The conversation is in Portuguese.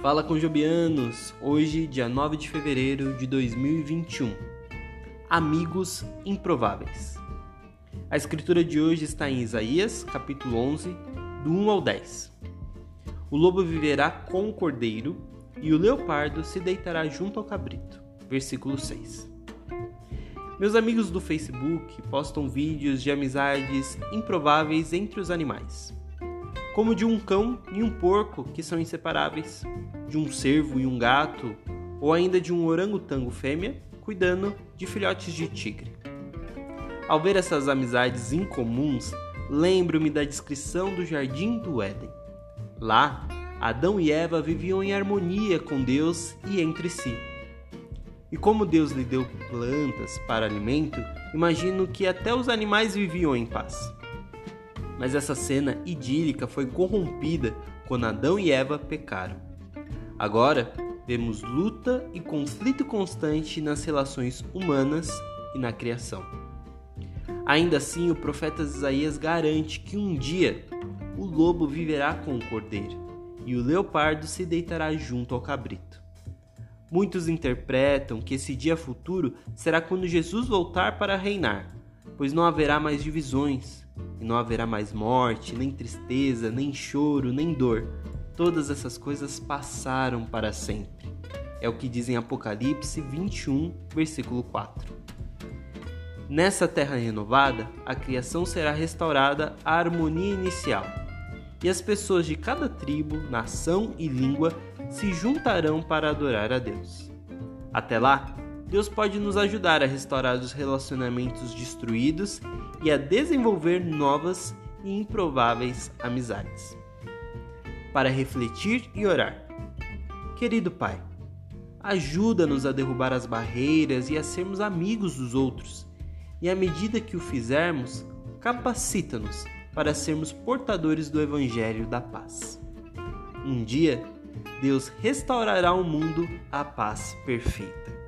Fala com Jobianos, hoje, dia 9 de fevereiro de 2021. Amigos improváveis. A escritura de hoje está em Isaías, capítulo 11, do 1 ao 10. O lobo viverá com o cordeiro e o leopardo se deitará junto ao cabrito. Versículo 6. Meus amigos do Facebook postam vídeos de amizades improváveis entre os animais como de um cão e um porco que são inseparáveis, de um cervo e um gato, ou ainda de um orangotango fêmea cuidando de filhotes de tigre. Ao ver essas amizades incomuns, lembro-me da descrição do jardim do Éden. Lá, Adão e Eva viviam em harmonia com Deus e entre si. E como Deus lhe deu plantas para alimento, imagino que até os animais viviam em paz mas essa cena idílica foi corrompida quando Adão e Eva pecaram. Agora, vemos luta e conflito constante nas relações humanas e na criação. Ainda assim, o profeta Isaías garante que um dia o lobo viverá com o cordeiro e o leopardo se deitará junto ao cabrito. Muitos interpretam que esse dia futuro será quando Jesus voltar para reinar, pois não haverá mais divisões, e não haverá mais morte, nem tristeza, nem choro, nem dor. Todas essas coisas passaram para sempre. É o que diz em Apocalipse 21, versículo 4. Nessa terra renovada, a criação será restaurada à harmonia inicial, e as pessoas de cada tribo, nação e língua se juntarão para adorar a Deus. Até lá, Deus pode nos ajudar a restaurar os relacionamentos destruídos e a desenvolver novas e improváveis amizades. Para refletir e orar. Querido Pai, ajuda-nos a derrubar as barreiras e a sermos amigos dos outros, e à medida que o fizermos, capacita-nos para sermos portadores do Evangelho da paz. Um dia, Deus restaurará o mundo à paz perfeita.